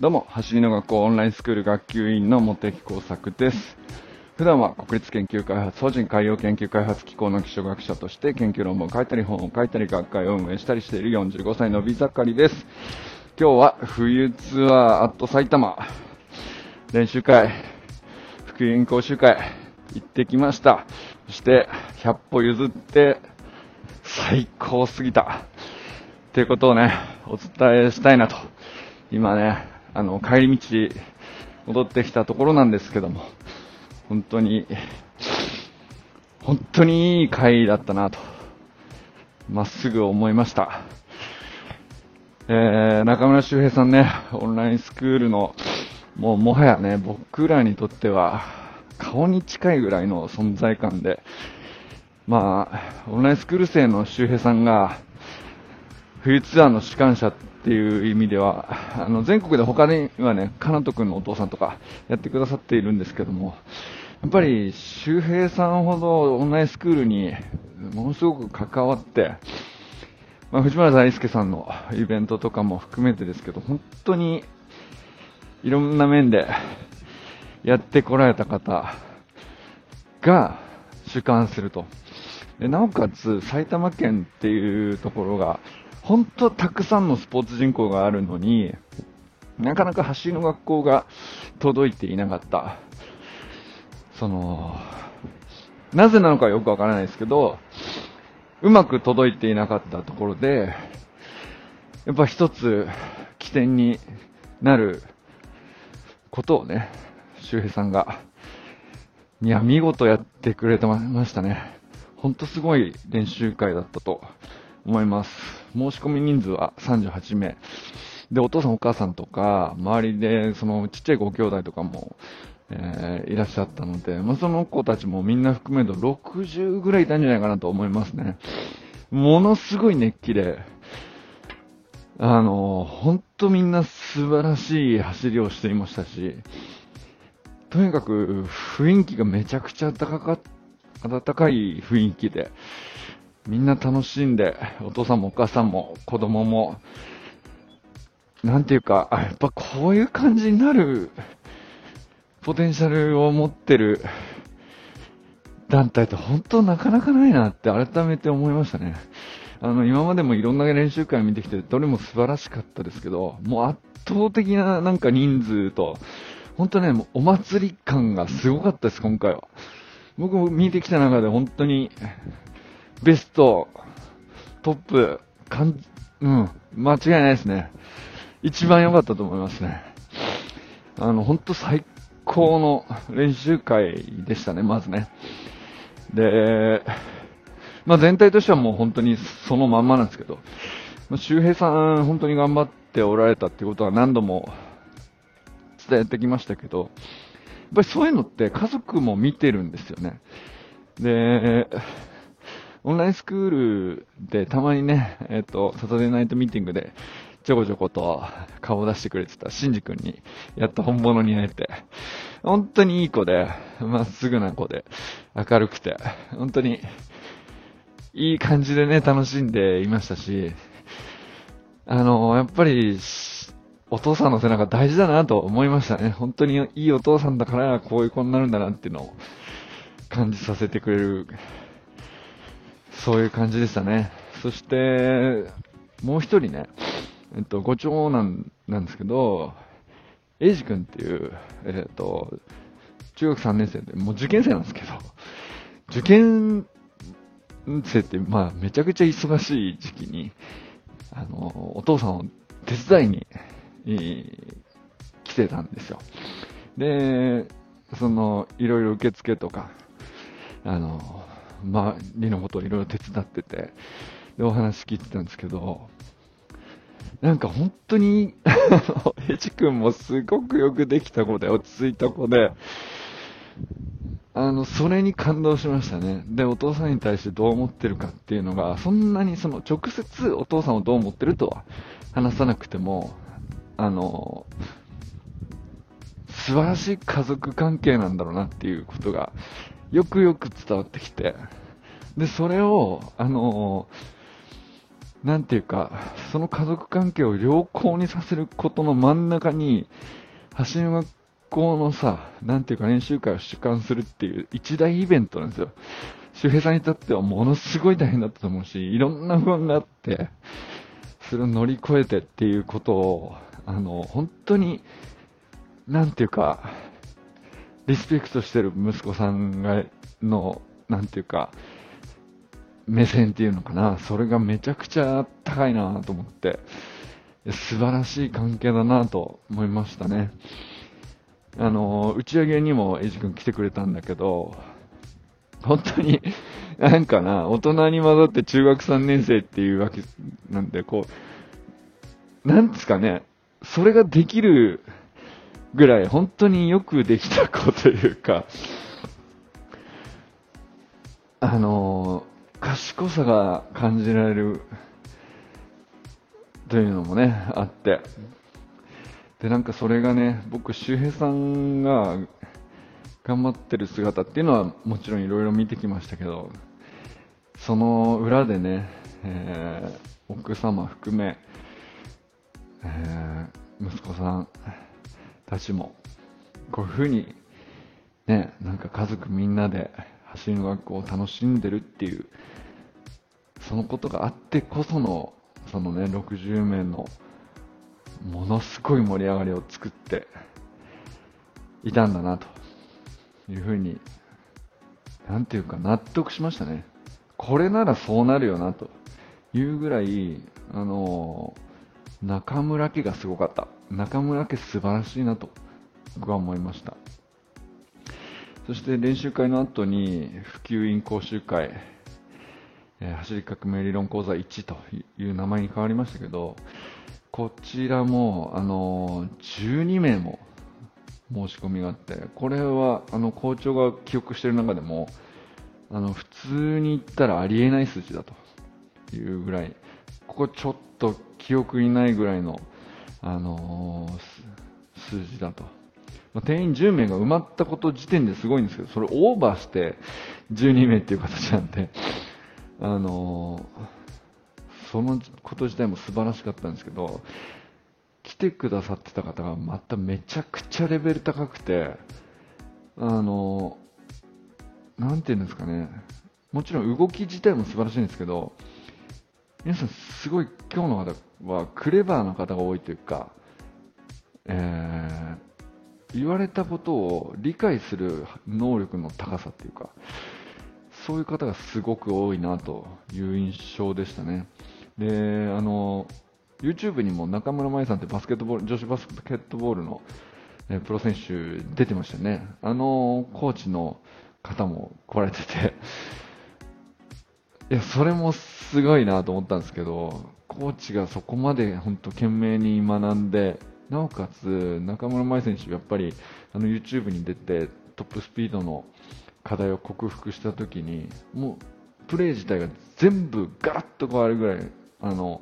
どうも、走りの学校オンラインスクール学級委員の茂木耕作です。普段は国立研究開発法人海洋研究開発機構の基礎学者として研究論文を書いたり本を書いたり学会を運営したりしている45歳の美盛りです。今日は冬ツアーアット埼玉練習会、福音講習会行ってきました。そして100歩譲って最高すぎた。っていうことをね、お伝えしたいなと。今ね、あの、帰り道戻ってきたところなんですけども、本当に、本当にいい回だったなと、まっすぐ思いました。えー、中村修平さんね、オンラインスクールの、もうもはやね、僕らにとっては、顔に近いぐらいの存在感で、まあ、オンラインスクール生の周平さんが、冬ツアーの主幹者っていう意味では、あの、全国で他にはね、かなとくんのお父さんとかやってくださっているんですけども、やっぱり周平さんほどオンラインスクールにものすごく関わって、まあ、藤村大輔さんのイベントとかも含めてですけど、本当にいろんな面でやってこられた方が主管すると。でなおかつ埼玉県っていうところが本当たくさんのスポーツ人口があるのになかなか走りの学校が届いていなかった。その、なぜなのかよくわからないですけど、うまく届いていなかったところで、やっぱ一つ起点になることをね、周平さんが、いや、見事やってくれてましたね。ほんとすごい練習会だったと思います。申し込み人数は38名。で、お父さんお母さんとか、周りで、そのちっちゃいご兄弟とかも、えーいらっしゃったので、まあ、その子たちもみんな含めると60ぐらいいたんじゃないかなと思いますね。ものすごい熱気で、あの、本当みんな素晴らしい走りをしていましたし、とにかく雰囲気がめちゃくちゃ暖かか暖かい雰囲気で、みんな楽しんで、お父さんもお母さんも子供も、なんていうか、やっぱこういう感じになるポテンシャルを持ってる団体って本当なかなかないなって改めて思いましたね。あの、今までもいろんな練習会見てきて、どれも素晴らしかったですけど、もう圧倒的ななんか人数と、本当ね、お祭り感がすごかったです、今回は。僕も見てきた中で本当に、ベスト、トップ、かん、うん、間違いないですね。一番良かったと思いますね。あの、本当最高の練習会でしたね、まずね。で、まあ全体としてはもう本当にそのまんまなんですけど、まあ周平さん本当に頑張っておられたってことは何度も伝えてきましたけど、やっぱりそういうのって家族も見てるんですよね。で、オンラインスクールでたまにね、えっ、と、サタデーナイトミーティングでちょこちょこと顔を出してくれてたシンジ君にやっと本物に会えて、本当にいい子で、まっすぐな子で、明るくて、本当にいい感じでね、楽しんでいましたし、あの、やっぱり、お父さんの背中大事だなと思いましたね。本当にいいお父さんだからこういう子になるんだなっていうのを感じさせてくれる、そういう感じでしたね。そして、もう一人ね、えっと、ご長男なんですけど、エイジ君っていう、えっと、中学3年生で、もう受験生なんですけど、受験生って、まあ、めちゃくちゃ忙しい時期に、あの、お父さんを手伝いに、えー来てたんですよ。で、その、いろいろ受付とか、あの、周りのことをいろいろ手伝ってて、で、お話聞いてたんですけど、なんか本当に、あ のエチ君もすごくよくできた子で、落ち着いた子で、あの、それに感動しましたね。で、お父さんに対してどう思ってるかっていうのが、そんなにその直接お父さんをどう思ってるとは話さなくても、あの、素晴らしい家族関係なんだろうなっていうことが、よくよく伝わってきて、で、それを、あの、なんていうか、その家族関係を良好にさせることの真ん中に、走りの学校のさ、なんていうか練習会を主管するっていう一大イベントなんですよ。周平さんにとってはものすごい大変だったと思うし、いろんな不安があって、それを乗り越えてっていうことを、あの、本当に、なんていうか、リスペクトしてる息子さんが、の、なんていうか、目線っていうのかな、それがめちゃくちゃ高いなと思って、素晴らしい関係だなと思いましたね。あの、打ち上げにもエイジ君来てくれたんだけど、本当に、なんかな、大人に混ざって中学3年生っていうわけなんで、こう、なんですかね、それができるぐらい本当によくできた子というか、あの賢さが感じられるというのもね、あって。で、なんかそれがね、僕、周平さんが頑張ってる姿っていうのはもちろんいろいろ見てきましたけど、その裏でね、えー、奥様含め、えー、息子さんたちも、こういうふうに、ね、なんか家族みんなで走りの学校を楽しんでるっていう、そのことがあってこその、そのね、60名のものすごい盛り上がりを作っていたんだなというふうに、なんていうか納得しましたね。これならそうなるよなというぐらい、あの中村家がすごかった。中村家素晴らしいなと僕は思いました。そして練習会の後に普及員講習会、え、走り革命理論講座1という名前に変わりましたけど、こちらも、あの、12名も申し込みがあって、これはあの校長が記憶している中でも、あの普通に言ったらありえない数字だというぐらい、ここちょっと記憶にないぐらいの、あのー、数字だと。まあ、定員10名が埋まったこと時点ですごいんですけど、それオーバーして12名っていう形なんで、あのー、そのこと自体も素晴らしかったんですけど、来てくださってた方がまためちゃくちゃレベル高くて、あのー、なんていうんですかね、もちろん動き自体も素晴らしいんですけど、皆さんすごい今日の方はクレバーな方が多いというか、えー言われたことを理解する能力の高さっていうか、そういう方がすごく多いなという印象でしたね。で、あの、YouTube にも中村舞さんってバスケットボール、女子バスケットボールの、プロ選手出てましたね。あのコーチの方も来られてて、いや、それもすごいなと思ったんですけど、コーチがそこまで本当懸命に学んで、なおかつ中村舞選手、やっぱりあの YouTube に出てトップスピードの課題を克服したときにもうプレー自体が全部ガラッと変わるぐらいあの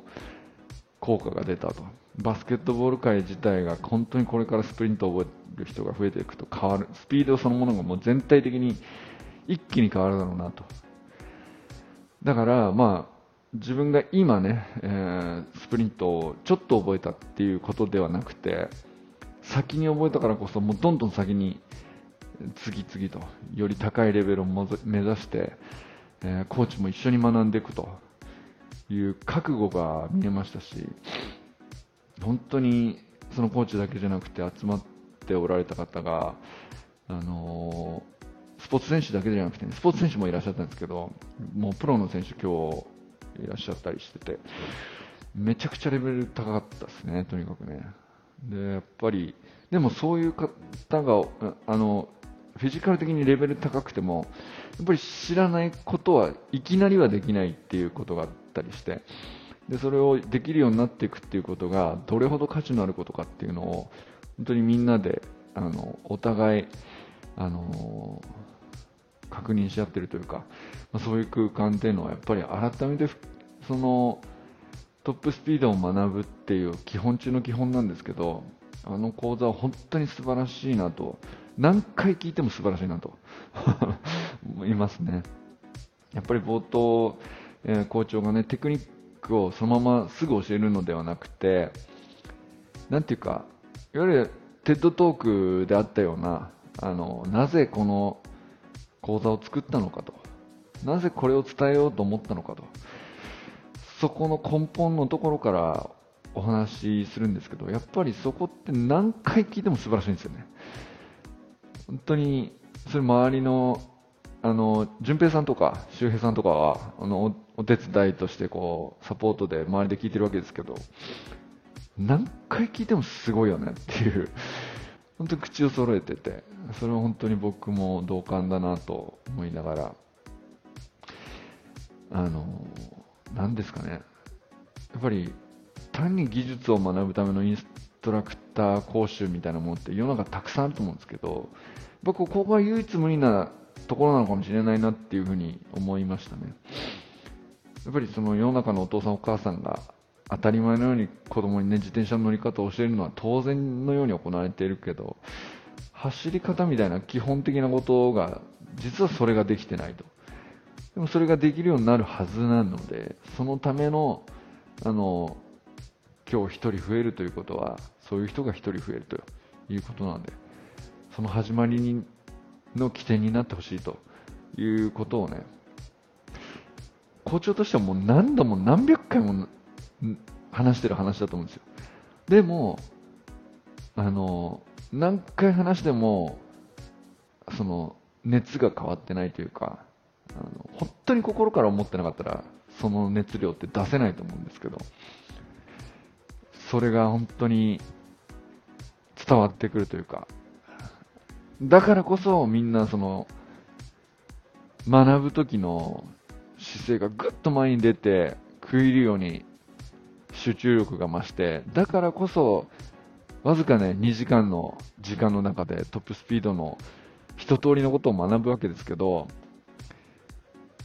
効果が出たと。バスケットボール界自体が本当にこれからスプリントを覚える人が増えていくと変わる。スピードそのものがもう全体的に一気に変わるだろうなと。だからまあ自分が今ね、えー、スプリントをちょっと覚えたっていうことではなくて先に覚えたからこそもうどんどん先に次々とより高いレベルを目指して、えー、コーチも一緒に学んでいくという覚悟が見えましたし本当にそのコーチだけじゃなくて集まっておられた方が、あの、ポーツ選手だけじゃなくて、ね、スポーツ選手もいらっしゃったんですけどもうプロの選手今日いらっしゃったりしてて、めちゃくちゃレベル高かったですね、とにかくね。で、やっぱり、でもそういう方が、あの、フィジカル的にレベル高くても、やっぱり知らないことはいきなりはできないっていうことがあったりして、で、それをできるようになっていくっていうことが、どれほど価値のあることかっていうのを、本当にみんなで、あの、お互い、あの確認し合ってるというか、まあ、そういう空間っていうのはやっぱり改めてそのトップスピードを学ぶっていう基本中の基本なんですけどあの講座は本当に素晴らしいなと何回聞いても素晴らしいなと 思いますね。やっぱり冒頭、えー、校長がねテクニックをそのまますぐ教えるのではなくて、なんていうか、いわゆるテッドトークであったような、あの、なぜこの講座を作ったのかと、なぜこれを伝えようと思ったのかと、そこの根本のところからお話しするんですけど、やっぱりそこって何回聞いても素晴らしいんですよね。本当に、それ周りの、あの、淳平さんとか周平さんとかは、あの、おお手伝いとしてこう、サポートで周りで聞いてるわけですけど、何回聞いてもすごいよねっていう、本当に口を揃えてて、それは本当に僕も同感だなと思いながら、あの、何ですかね、やっぱり単に技術を学ぶためのインストラクター講習みたいなものって世の中たくさんあると思うんですけど、僕ここが唯一無二なところなのかもしれないなっていうふうに思いましたね。やっぱりその世の中のお父さんお母さんが当たり前のように子供にね、自転車の乗り方を教えるのは当然のように行われているけど、走り方みたいな基本的なことが、実はそれができてないと。でもそれができるようになるはずなので、そのための、あの、今日1人増えるということは、そういう人が1人増えるということなんで、その始まりにの起点になってほしいということをね、校長としてはもう何度も何百回も話してる話だと思うんですよ。でも、あの、何回話しても、その、熱が変わってないというか、あの本当に心から思ってなかったら、その熱量って出せないと思うんですけど、それが本当に伝わってくるというか、だからこそみんなその、学ぶ時の姿勢がぐっと前に出て、食い入るように集中力が増して、だからこそ、わずかね、2時間の時間の中でトップスピードの一通りのことを学ぶわけですけど、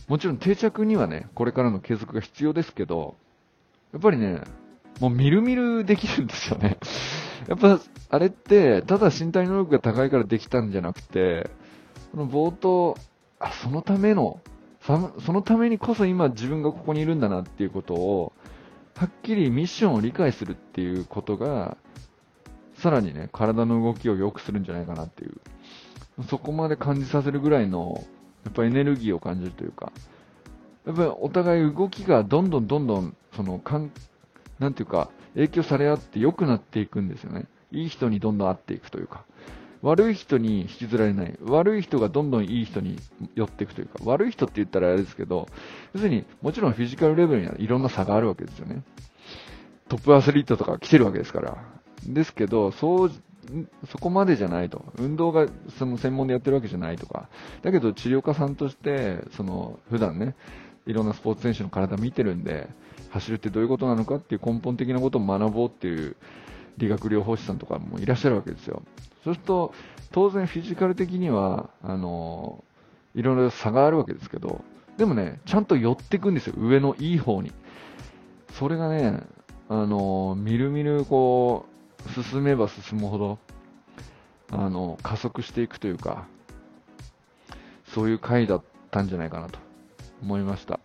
もちろん定着にはね、これからの継続が必要ですけど、やっぱりね、もうみるみるできるんですよね。やっぱ、あれって、ただ身体能力が高いからできたんじゃなくて、この冒頭、あ、そのための、そのためにこそ今自分がここにいるんだなっていうことを、はっきりミッションを理解するっていうことが、さらにね、体の動きを良くするんじゃないかなっていう、そこまで感じさせるぐらいの、やっぱエネルギーを感じるというか、やっぱりお互い動きがどんどんどんどん、その、かん、なんていうか、影響され合って良くなっていくんですよね。いい人にどんどん会っていくというか。悪い人に引きずられない。悪い人がどんどんいい人に寄っていくというか、悪い人って言ったらあれですけど、要するに、もちろんフィジカルレベルにはいろんな差があるわけですよね。トップアスリートとか来てるわけですから。ですけど、そう、そこまでじゃないと。運動がその専門でやってるわけじゃないとか。だけど治療家さんとして、その、普段ね、いろんなスポーツ選手の体見てるんで、走るってどういうことなのかっていう根本的なことを学ぼうっていう理学療法士さんとかもいらっしゃるわけですよ。そうすると、当然フィジカル的には、あの、いろいろ差があるわけですけど、でもね、ちゃんと寄っていくんですよ、上のいい方に。それがね、あの、みるみるこう、進めば進むほど、あの、加速していくというか、そういう回だったんじゃないかなと思いました。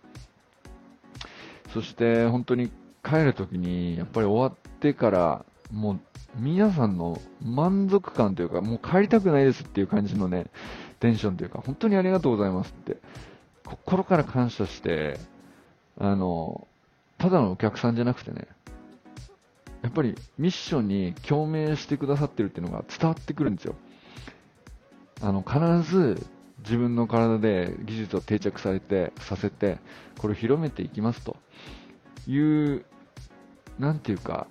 そして本当に帰るときに、やっぱり終わってから、もう皆さんの満足感というか、もう帰りたくないですっていう感じのね、テンションというか、本当にありがとうございますって、心から感謝して、あの、ただのお客さんじゃなくてね、やっぱりミッションに共鳴してくださってるっていうのが伝わってくるんですよ。あの、必ず自分の体で技術を定着されて、させて、これを広めていきますという、なんていうか、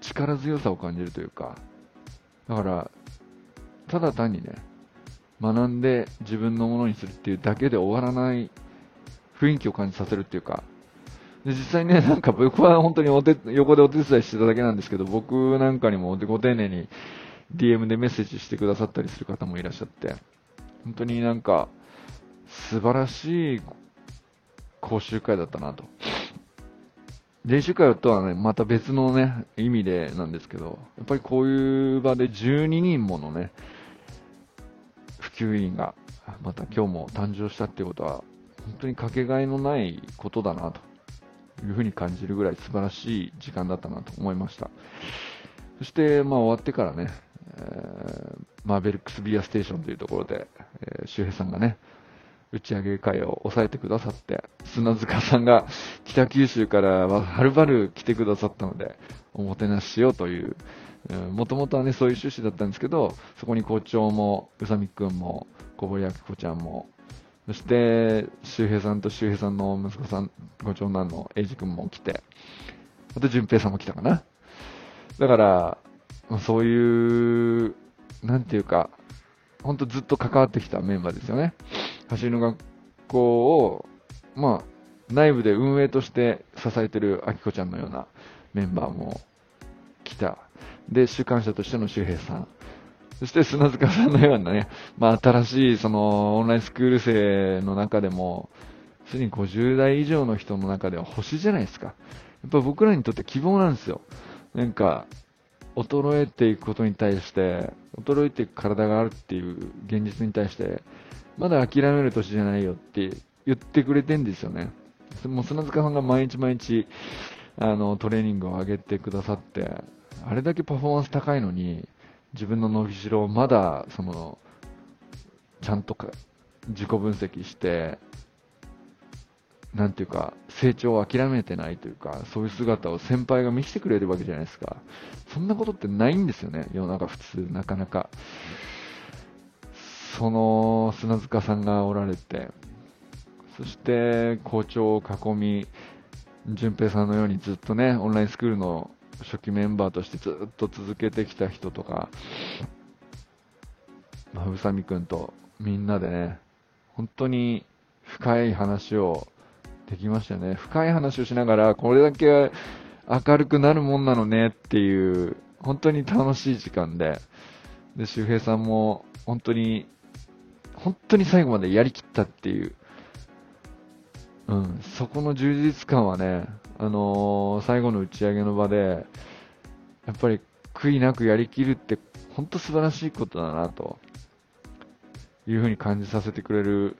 力強さを感じるというか、だから、ただ単にね、学んで自分のものにするっていうだけで終わらない雰囲気を感じさせるっていうか、で実際ね、なんか僕は本当にお手横でお手伝いしてただけなんですけど、僕なんかにもご丁寧に DM でメッセージしてくださったりする方もいらっしゃって、本当になんか素晴らしい講習会だったなと。練習会とはね、また別のね、意味でなんですけど、やっぱりこういう場で12人ものね、普及員が、また今日も誕生したっていうことは、本当にかけがえのないことだなというふうに感じるぐらい素晴らしい時間だったなと思いました。そして、まあ終わってからね、えー、マーベルックスビアステーションというところで、えー、周平さんがね、打ち上げ会を抑えてくださって、砂塚さんが北九州からはるばる来てくださったので、おもてなししようという、もともとはね、そういう趣旨だったんですけど、そこに校長も、宇佐美くんも、小堀明子ちゃんも、そして、周平さんと周平さんの息子さん、ご長男の英二君も来て、あと淳平さんも来たかな。だから、そういう、なんていうか、ほんとずっと関わってきたメンバーですよね。走りの学校を、まあ、内部で運営として支えてるあきこちゃんのようなメンバーも来た。で、主幹者としての周平さん。そして砂塚さんのようなね、まあ、新しいそのオンラインスクール生の中でも、すでに50代以上の人の中では星じゃないですか。やっぱ僕らにとって希望なんですよ。なんか、衰えていくことに対して、衰えていく体があるっていう現実に対して、まだ諦める年じゃないよって言ってくれてんですよね。もう砂塚さんが毎日毎日、あの、トレーニングを上げてくださって、あれだけパフォーマンス高いのに、自分の伸びしろをまだ、その、ちゃんとか自己分析して、なんていうか、成長を諦めてないというか、そういう姿を先輩が見せてくれるわけじゃないですか。そんなことってないんですよね、世の中普通、なかなか。その砂塚さんがおられて、そして校長を囲み、淳平さんのようにずっとね、オンラインスクールの初期メンバーとしてずっと続けてきた人とか、まあ、宇佐美くんとみんなでね、本当に深い話をできましたね。深い話をしながら、これだけ明るくなるもんなのねっていう、本当に楽しい時間で、で、周平さんも本当に本当に最後までやりきったっていう、うん、そこの充実感はね、あのー、最後の打ち上げの場で、やっぱり悔いなくやりきるって、本当素晴らしいことだな、というふうに感じさせてくれる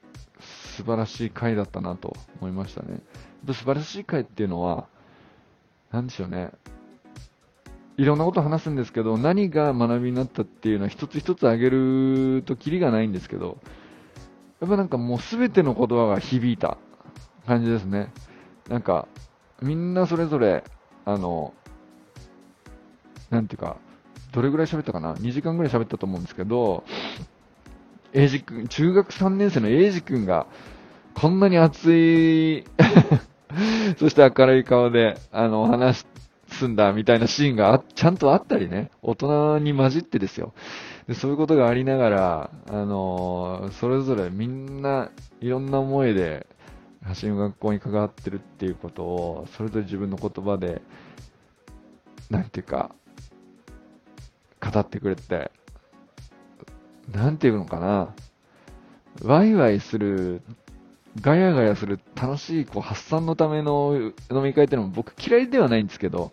素晴らしい回だったなと思いましたね。素晴らしい回っていうのは、なんでしょうね。いろんなこと話すんですけど、何が学びになったっていうのは一つ一つ挙げるとキリがないんですけど、やっぱなんかもう全ての言葉が響いた感じですね。なんか、みんなそれぞれ、あの、なんていうか、どれぐらい喋ったかな ?2 時間ぐらい喋ったと思うんですけど、英二君、中学3年生の英二君が、こんなに熱い そして明るい顔で、あの、話すんだみたいなシーンがちゃんとあったりね、大人に混じってですよ。でそういうことがありながら、あのー、それぞれみんないろんな思いで、橋の学校に関わってるっていうことを、それぞれ自分の言葉で、なんていうか、語ってくれて、なんていうのかな、ワイワイするガヤガヤする楽しいこう発散のための飲み会っていうのも僕嫌いではないんですけど、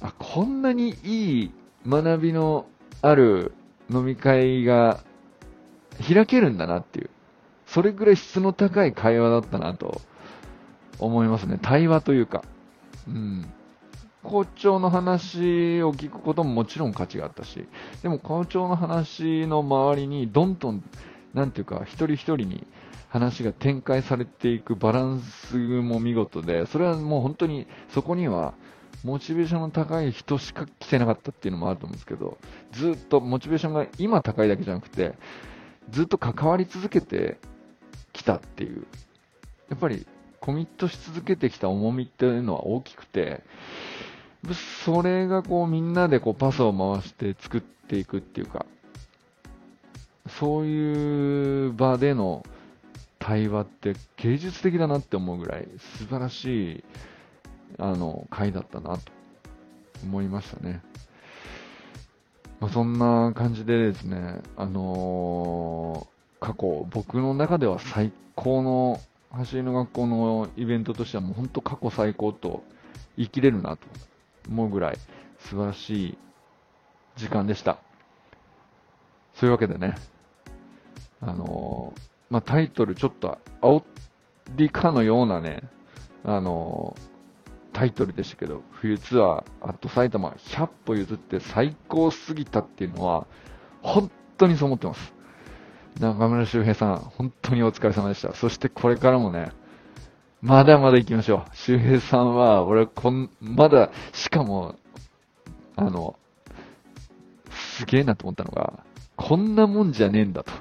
あ、こんなにいい学びのある飲み会が開けるんだなっていう、それぐらい質の高い会話だったなと思いますね。対話というか。うん。校長の話を聞くことももちろん価値があったし、でも校長の話の周りにどんどん、なんていうか、一人一人に話が展開されていくバランスも見事で、それはもう本当にそこにはモチベーションの高い人しか来てなかったっていうのもあると思うんですけど、ずっとモチベーションが今高いだけじゃなくて、ずっと関わり続けてきたっていう、やっぱりコミットし続けてきた重みっていうのは大きくて、それがこうみんなでこうパスを回して作っていくっていうか、そういう場での対話って芸術的だなって思うぐらい素晴らしいあの回だったなと思いましたね。まあ、そんな感じでですね、あのー、過去僕の中では最高の走りの学校のイベントとしてはもう本当過去最高と言い切れるなと思うぐらい素晴らしい時間でした。そういうわけでね、あのーまあ、タイトルちょっと煽りかのようなね、あのタイトルでしたけど、冬ツアー、あと埼玉100歩譲って最高すぎたっていうのは、本当にそう思ってます。中村修平さん、本当にお疲れ様でした。そしてこれからもね、まだまだ行きましょう。周平さんは、俺、こん、まだ、しかも、あの、すげえなと思ったのが、こんなもんじゃねえんだと。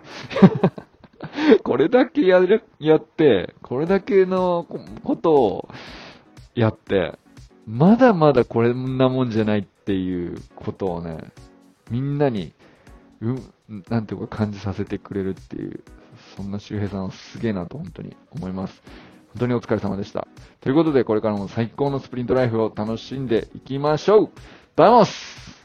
これだけやる、やって、これだけのことをやって、まだまだこんなもんじゃないっていうことをね、みんなに、うん、なんていうか感じさせてくれるっていう、そんな周平さんはすげえなと本当に思います。本当にお疲れ様でした。ということで、これからも最高のスプリントライフを楽しんでいきましょうバイモス